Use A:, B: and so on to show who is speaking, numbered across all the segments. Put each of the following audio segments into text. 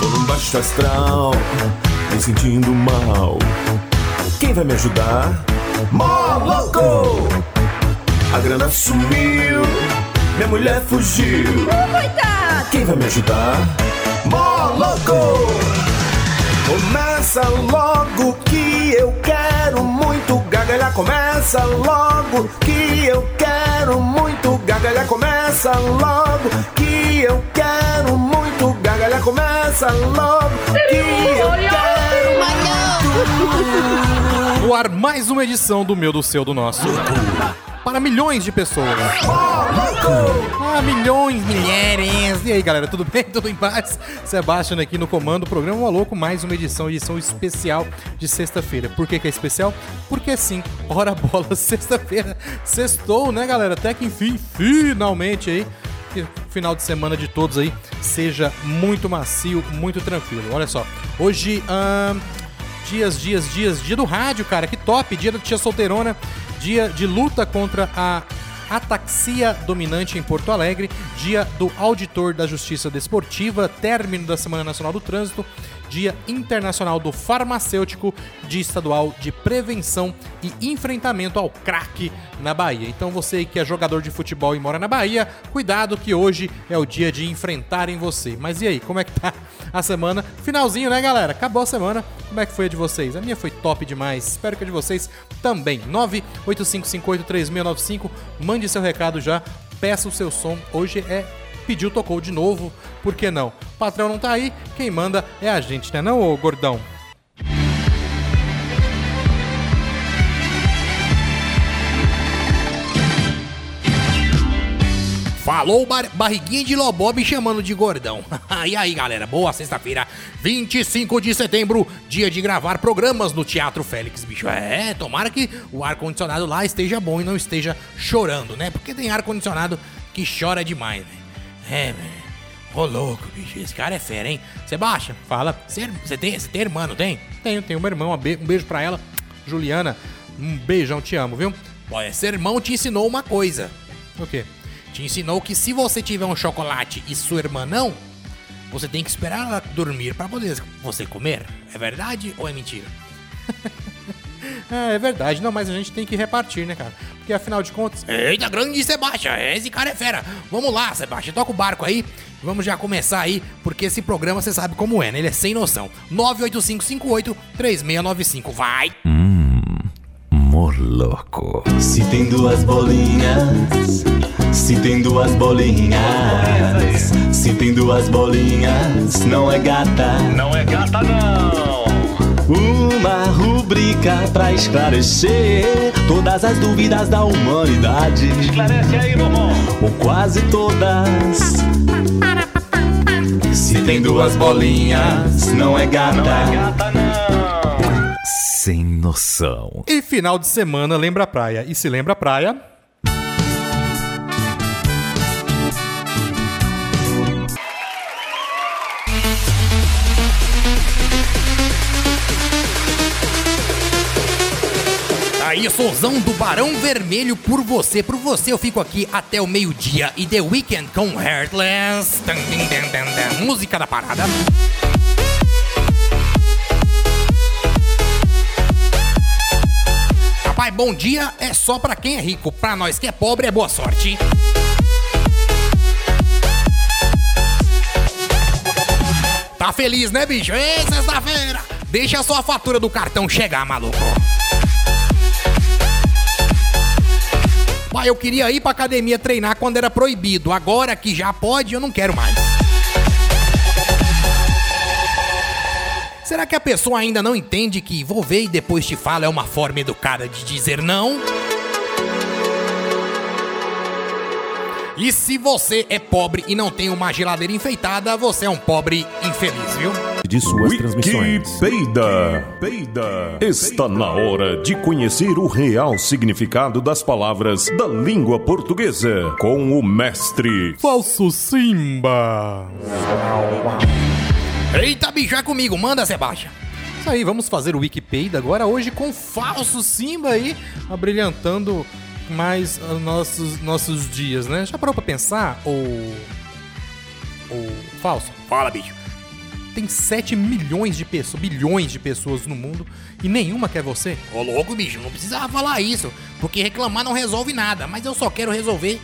A: Tô num baixo astral, me sentindo mal. Quem vai me ajudar? Mó louco! A grana sumiu, minha mulher fugiu.
B: Coitado!
A: Quem vai me ajudar? Mó louco! Começa logo que eu quero muito gargalhar. Começa logo que eu quero muito gargalhar. Começa logo que eu quero muito gargalhar. Começa logo que eu quero muito.
C: No ar, mais uma edição do meu, do seu, do nosso. Para milhões de pessoas. Ah, milhões, mulheres. E aí, galera, tudo bem? Tudo em paz? Sebastian aqui no comando. Programa Maluco, mais uma edição, edição especial de sexta-feira. Por que, que é especial? Porque sim, hora bola, sexta-feira. Sextou, né, galera? Até que enfim, finalmente aí. Que final de semana de todos aí seja muito macio, muito tranquilo. Olha só, hoje, ahn, dias, dias, dias, dia do rádio, cara, que top, dia da tia solteirona, dia de luta contra a ataxia dominante em Porto Alegre, dia do auditor da Justiça Desportiva, término da Semana Nacional do Trânsito, dia internacional do farmacêutico, dia estadual de prevenção e enfrentamento ao crack na Bahia. Então você que é jogador de futebol e mora na Bahia, cuidado que hoje é o dia de enfrentarem você. Mas e aí, como é que tá a semana? Finalzinho, né, galera? Acabou a semana. Como é que foi a de vocês? A minha foi top demais. Espero que a de vocês também. 985583695. Mande seu recado já. Peça o seu som. Hoje é pediu, tocou de novo. Por que não? O patrão não tá aí, quem manda é a gente, né não, ô gordão? Falou bar barriguinha de lobó me chamando de gordão. e aí, galera, boa sexta-feira, 25 de setembro, dia de gravar programas no Teatro Félix, bicho. É, tomara que o ar-condicionado lá esteja bom e não esteja chorando, né? Porque tem ar-condicionado que chora demais, né? É, velho. Ô louco, bicho, esse cara é fera, hein? Sebastião, fala. Você tem, você tem irmã, não tem? Tenho, tenho uma irmã, um beijo pra ela. Juliana, um beijão, te amo, viu? Olha, seu irmão te ensinou uma coisa. O quê? Te ensinou que se você tiver um chocolate e sua irmã não, você tem que esperar ela dormir pra poder você comer. É verdade ou é mentira? É, é verdade. Não, mas a gente tem que repartir, né, cara? Porque afinal de contas. Eita, grande Sebastião, esse cara é fera. Vamos lá, Sebastião, toca o barco aí. Vamos já começar aí, porque esse programa você sabe como é, né? Ele é sem noção. 985583695. Vai!
D: Morloco.
E: Se tem duas bolinhas, se tem duas bolinhas, se tem duas bolinhas, não é gata.
F: Não é gata, não.
E: Uma rubrica pra esclarecer todas as dúvidas da humanidade,
F: Esclarece aí, irmão.
E: ou quase todas. Se tem duas bolinhas, não é gata.
F: Não é gata, não.
D: Sem noção.
C: E final de semana lembra a praia. E se lembra a praia. Aí, sonzão do Barão Vermelho por você. Por você eu fico aqui até o meio-dia. E The Weeknd com Heartless. Música da parada. Rapaz, bom dia é só pra quem é rico. Pra nós que é pobre é boa sorte. Tá feliz, né, bicho? Ei, sexta-feira! Deixa a sua fatura do cartão chegar, maluco. Pai, eu queria ir pra academia treinar quando era proibido. Agora que já pode, eu não quero mais. Será que a pessoa ainda não entende que vou ver e depois te falo é uma forma educada de dizer não? E se você é pobre e não tem uma geladeira enfeitada, você é um pobre infeliz, viu?
B: De suas transmissões.
G: Peida, peida. Está na hora de conhecer o real significado das palavras da língua portuguesa com o mestre
C: Falso Simba. Eita, bicho, é comigo. Manda, Sebastião. Isso aí, vamos fazer o Wikipedia agora hoje com Falso Simba aí, abrilhantando mais os nossos, nossos dias, né? Já parou pra pensar? O... O... Falso. Fala, bicho. Tem 7 milhões de pessoas, bilhões de pessoas no mundo e nenhuma quer você? Ô louco, bicho, não precisava falar isso, porque reclamar não resolve nada, mas eu só quero resolver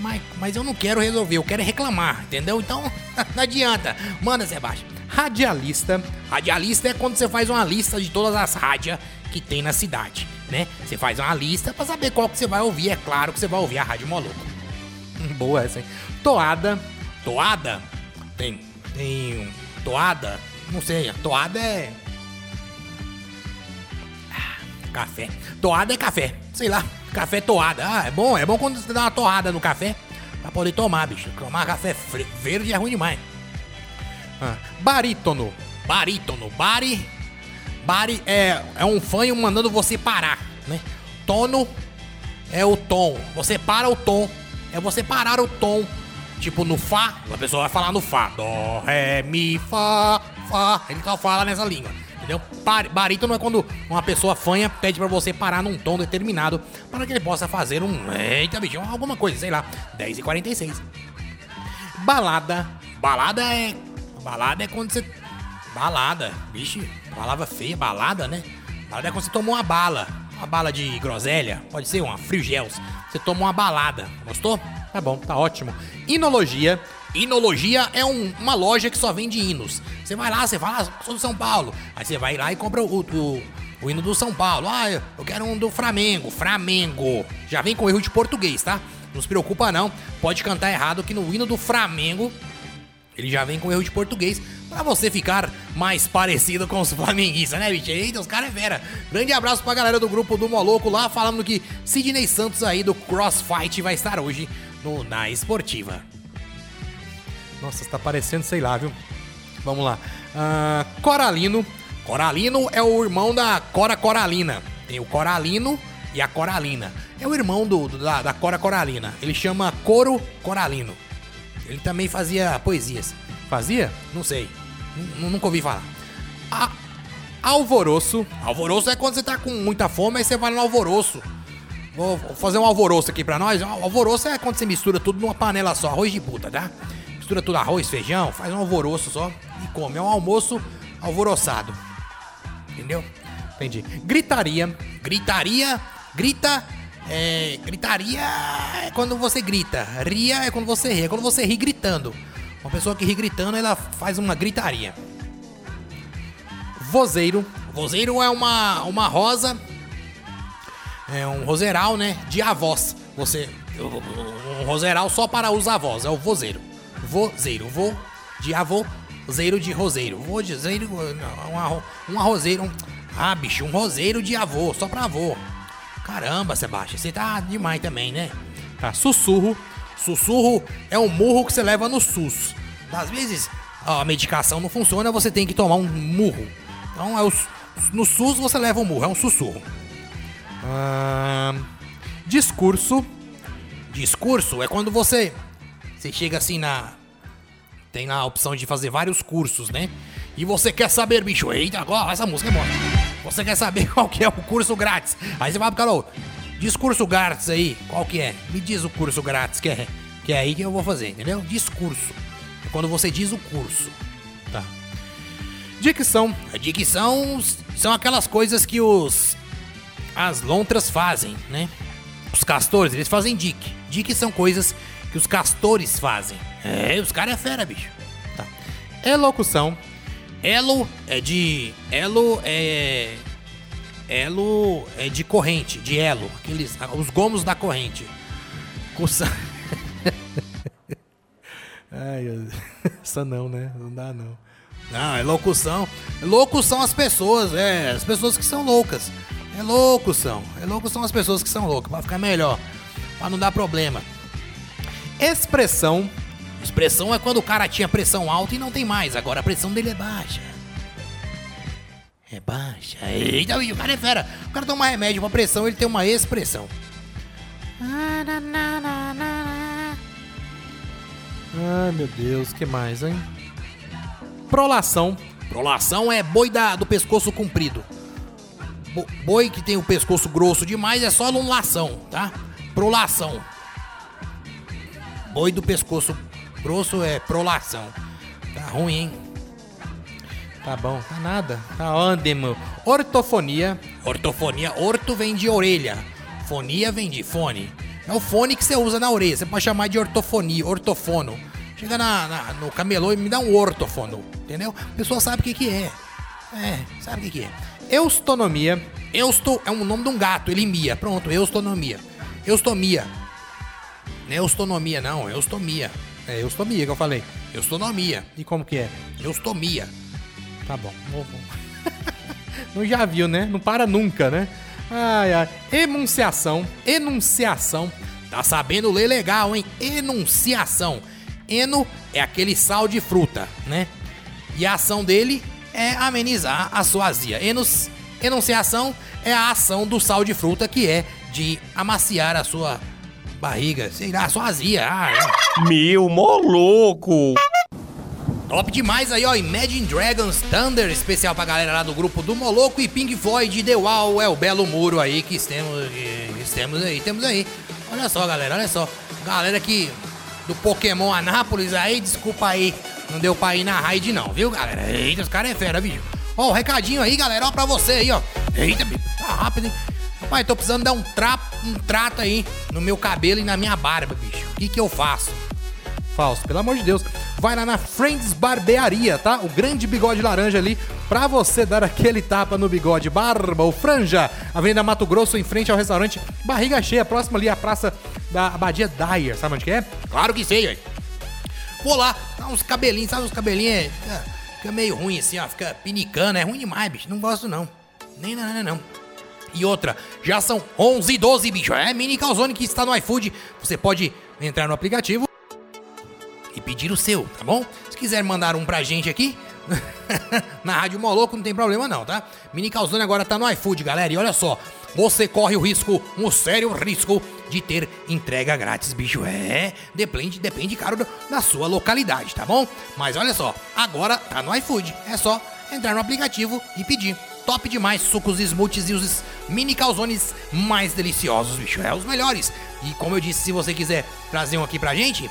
C: mas, mas eu não quero resolver, eu quero é reclamar, entendeu? Então, não adianta. Manda, Sebastião. Radialista. Radialista é quando você faz uma lista de todas as rádios que tem na cidade, né? Você faz uma lista pra saber qual que você vai ouvir. É claro que você vai ouvir a Rádio Moloco. Boa essa, hein? Toada. Toada? Tem. Tem. Toada? Não sei. Toada é. Ah, Café. Toada é café. Sei lá. Café toada. Ah, é bom. É bom quando você dá uma torrada no café. Pra poder tomar, bicho. Tomar café verde é ruim demais. Ah, barítono. Barítono. Bari. Bari é, é um fanho mandando você parar, né? Tono é o tom. Você para o tom. É você parar o tom. Tipo no Fá, a pessoa vai falar no Fá. Dó, Ré, Mi, Fá, Fá. Ele só fala nessa língua. Entendeu? Barítono é quando uma pessoa fanha pede pra você parar num tom determinado para que ele possa fazer um. Eita, bicho, alguma coisa, sei lá. 10 e 46 Balada. Balada é. Balada é quando você. Balada. Vixe, palavra feia, balada, né? Balada é quando você tomou uma bala. Uma bala de groselha. Pode ser uma Frio Gels. Você toma uma balada. Gostou? Tá bom, tá ótimo. Inologia. Inologia é um- uma loja que só vende hinos. Você vai lá, você fala, ah, sou do São Paulo. Aí você vai lá e compra o, o, o hino do São Paulo. Ah, eu quero um do Flamengo. Flamengo. Já vem com erro de português, tá? Não se preocupa não. Pode cantar errado que no hino do Flamengo ele já vem com erro de português pra você ficar mais parecido com os flamenguistas, né, bicho? Eita, os caras é fera. Grande abraço pra galera do grupo do Moloco lá, falando que Sidney Santos aí do Crossfight vai estar hoje no Na Esportiva. Nossa, tá parecendo, sei lá, viu? Vamos lá. Ah, Coralino. Coralino é o irmão da Cora Coralina. Tem o Coralino e a Coralina. É o irmão do, do- da, da Cora Coralina. Ele chama Coro Coralino. Ele também fazia poesias. Fazia? Não sei. N- nunca ouvi falar. A- alvoroço. Alvoroço é quando você tá com muita fome, aí você vai no alvoroço. Vou fazer um alvoroço aqui pra nós. Al- Alvoroço é quando você mistura tudo numa panela só, arroz de puta, tá? Mistura tudo arroz, feijão, faz um alvoroço só e come. É um almoço alvoroçado. Entendeu? Entendi. Gritaria. Gritaria. Grita. É, gritaria é quando você grita. Ria é quando você ri. É quando você ri gritando. Uma pessoa que ri gritando, ela faz uma gritaria. Vozeiro. Vozeiro é uma, uma rosa. É um roseral, né? De avós. Você. Um roseral só para os avós. É o vozeiro. Vozeiro. Vô de avô. Zeiro de roseiro. Vô de zeiro. Um, arro, arrozeiro. Um, ah, bicho, um roseiro de avô. Só pra avô. Caramba, Sebastião. Você tá demais também, né? Tá. Sussurro. Sussurro é um murro que você leva no SUS. Às vezes a medicação não funciona, você tem que tomar um murro. Então é o, no SUS você leva um murro, é um sussurro. Discurso. Discurso é quando você. Você chega assim na. Tem lá a opção de fazer vários cursos, né? E você quer saber, bicho, eita, agora essa música é boa. Você quer saber qual que é o curso grátis. Aí você vai pro cara, discurso grátis aí, qual que é? Me diz o curso grátis que é, que é aí que eu vou fazer, entendeu? Discurso. É quando você diz o curso. Tá. Dicção. Dicção são aquelas coisas que os as lontras fazem, né? Os castores, eles fazem dique. Dique são coisas que os castores fazem. É, os caras é fera, bicho. Tá. Elocução. Elo é de. Elo é. Elo é de corrente, de elo. Aqueles. Os gomos da corrente. Cussa. Ai, essa não, né? Não dá não. Não, é locução. Locução as pessoas, é. As pessoas que são loucas. É locução. É locução as pessoas que são loucas. Pra ficar melhor. Pra não dar problema.
H: Expressão.
C: Expressão é quando o cara tinha pressão alta e não tem mais. Agora a pressão dele é baixa. É baixa. Eita, o cara é fera. O cara toma remédio pra pressão, ele tem uma expressão.
H: Ai, meu Deus, que mais, hein? Prolação.
C: Prolação é boi da, do pescoço comprido. Bo- boi que tem o pescoço grosso demais é só lação, tá? Prolação. Boi do pescoço grosso é prolação. Tá ruim, hein?
H: Tá bom, tá nada. Tá ótimo. Ortofonia.
C: Ortofonia. Orto vem de orelha. Fonia vem de fone. É o fone que você usa na orelha. Você pode chamar de ortofonia, ortofono. Chega na, na- no camelô e me dá um ortofono. Entendeu? A pessoa sabe o que, que é. É, sabe o que, que é.
H: Eustonomia.
C: Eusto é o nome de um gato, ele mia. Pronto, eustonomia. Eustomia. Não é eustonomia, não, é eustomia.
H: É eustomia que eu falei.
C: Eustonomia.
H: E como que é?
C: Eustomia.
H: Tá bom. vou. Não já viu, né? Não para nunca, né? Ai, ai. Enunciação. Enunciação.
C: Tá sabendo ler legal, hein? Enunciação. Eno é aquele sal de fruta, né? E a ação dele é amenizar a sua azia. Enus, enunciação é a ação do sal de fruta que é de amaciar a sua barriga, sei lá, sua azia. Ah, é.
B: Meu, mó louco!
C: Top demais aí, ó. Imagine Dragons Thunder, especial pra galera lá do grupo do Moloco e Pink Floyd The Wall é o belo muro aí que temos, que temos aí, temos aí. Olha só, galera, olha só. Galera que do Pokémon Anápolis aí, desculpa aí, não deu pra ir na raid não, viu, galera? Eita, os caras é fera, bicho. Ó, o recadinho aí, galera, ó, pra você aí, ó. Eita, bicho, tá rápido, hein? Rapaz, tô precisando dar um, trapo, um trato aí no meu cabelo e na minha barba, bicho. O que que eu faço?
H: Falso, pelo amor de Deus. Vai lá na Friends Barbearia, tá? O grande bigode laranja ali, pra você dar aquele tapa no bigode. Barba ou franja. Avenida Mato Grosso, em frente ao restaurante Barriga Cheia, próximo ali à praça da Abadia Dyer. Sabe onde que é?
C: Claro que sei, velho. Vou lá, dá uns cabelinhos, sabe? Uns cabelinhos é, fica, fica meio ruim assim, ó. Fica pinicando, é ruim demais, bicho. Não gosto não. Nem não, não, não. E outra, já são 11 e 12, bicho. É mini calzone que está no iFood. Você pode entrar no aplicativo e pedir o seu, tá bom? Se quiser mandar um pra gente aqui, na Rádio Moloco não tem problema não, tá? Mini Calzone agora tá no iFood, galera. E olha só, você corre o risco, um sério risco de ter entrega grátis, bicho. É, depende, depende, caro, da sua localidade, tá bom? Mas olha só, agora tá no iFood. É só entrar no aplicativo e pedir. Top demais, sucos, smoothies e os mini calzones mais deliciosos, bicho. É os melhores. E como eu disse, se você quiser trazer um aqui pra gente,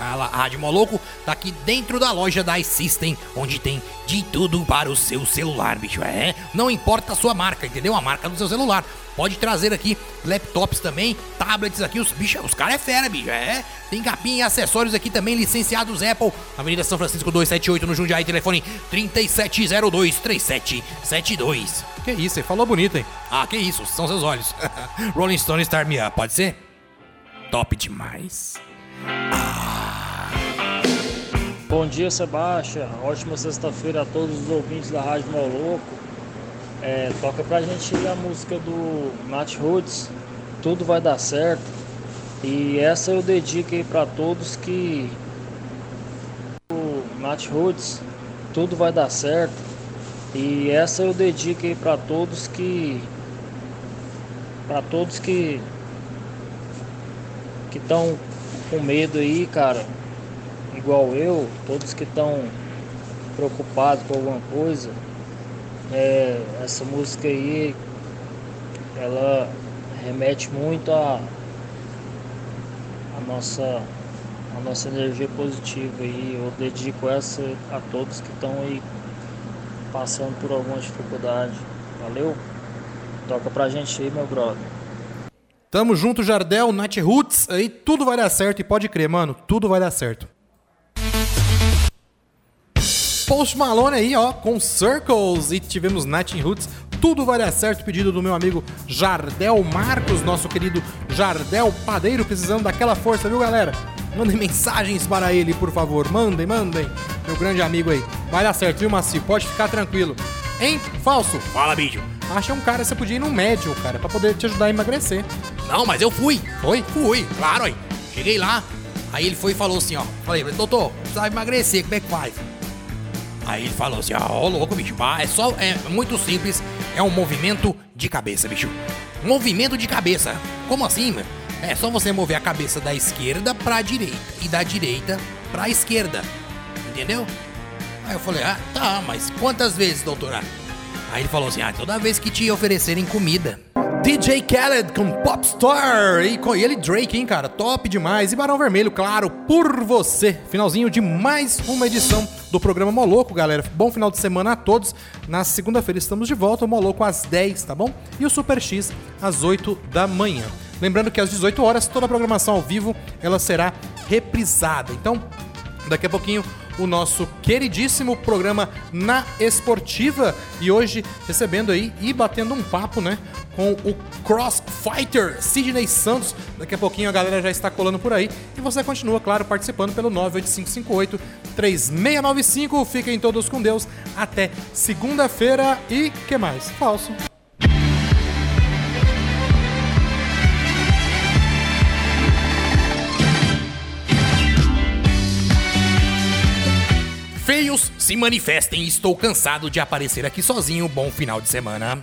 C: a Rádio Moloco tá aqui dentro da loja da iSystem, onde tem de tudo para o seu celular, bicho. É, não importa a sua marca, entendeu? A marca do seu celular. Pode trazer aqui laptops também, tablets aqui, os bicho, os caras é fera, bicho. É, tem capinha e acessórios aqui também licenciados Apple. Avenida São Francisco 278 no Jundiaí, telefone 37023772.
H: Que isso, você falou bonito, hein?
C: Ah, que isso, são seus olhos. Rolling Stone Start Me Up, pode ser? Top demais.
I: Bom dia, Sebastião. Ótima sexta-feira a todos os ouvintes da Rádio Moloco. É, toca pra gente a música do Nat Roots, Tudo Vai Dar Certo. E essa eu dedico aí pra todos que. O Nat Roots, Tudo Vai Dar Certo. E essa eu dedico aí pra todos que. Pra todos que. Que estão com medo aí, cara igual eu, todos que estão preocupados com alguma coisa, é, essa música aí, ela remete muito a, a nossa a nossa energia positiva aí. Eu dedico essa a todos que estão aí passando por alguma dificuldade. Valeu? Toca pra gente aí, meu brother.
H: Tamo junto, Jardel, Nat Roots, aí tudo vai dar certo e pode crer, mano, tudo vai dar certo. Post Malone aí, ó, com Circles e tivemos Nat Roots, tudo vai dar certo, pedido do meu amigo Jardel Marcos, nosso querido Jardel Padeiro, precisando daquela força, viu, galera? Mandem mensagens para ele, por favor, mandem, mandem, meu grande amigo aí. Vai dar certo, viu, Macio? Pode ficar tranquilo. Hein? Falso?
C: Fala, bicho.
H: Acha um cara, você podia ir num médico, cara, pra poder te ajudar a emagrecer.
C: Não, mas eu fui.
H: Foi?
C: Fui, claro aí. Cheguei lá,
J: Aí ele foi e falou assim, ó. Falei, doutor, precisa emagrecer, como é que faz? Aí ele falou assim, ó, ô louco, bicho, ah, é só, é muito simples, é um movimento de cabeça, bicho. Movimento de cabeça. Como assim, mano? É só você mover a cabeça da esquerda pra direita e da direita pra esquerda. Entendeu? Aí eu falei, ah, tá, mas quantas vezes, doutora? Aí ele falou assim, ah, toda vez que te oferecerem comida.
C: DJ Khaled com Popstar e com ele Drake, hein, cara? Top demais. E Barão Vermelho, claro, por você. Finalzinho de mais uma edição do programa Moloco, galera. Bom final de semana a todos. Na segunda-feira estamos de volta, o Moloco às 10, tá bom? E o Super X às 8 da manhã. Lembrando que às 18 horas toda a programação ao vivo ela será reprisada. Então, daqui a pouquinho o nosso queridíssimo programa na Esportiva e hoje recebendo aí e batendo um papo, né, com o Crossfighter Sidney Santos. Daqui a pouquinho a galera já está colando por aí e você continua, claro, participando pelo 98558 3695. Fiquem todos com Deus até segunda-feira e que mais? Falso.
J: Feios, se manifestem. Estou cansado de aparecer aqui sozinho. Bom final de semana.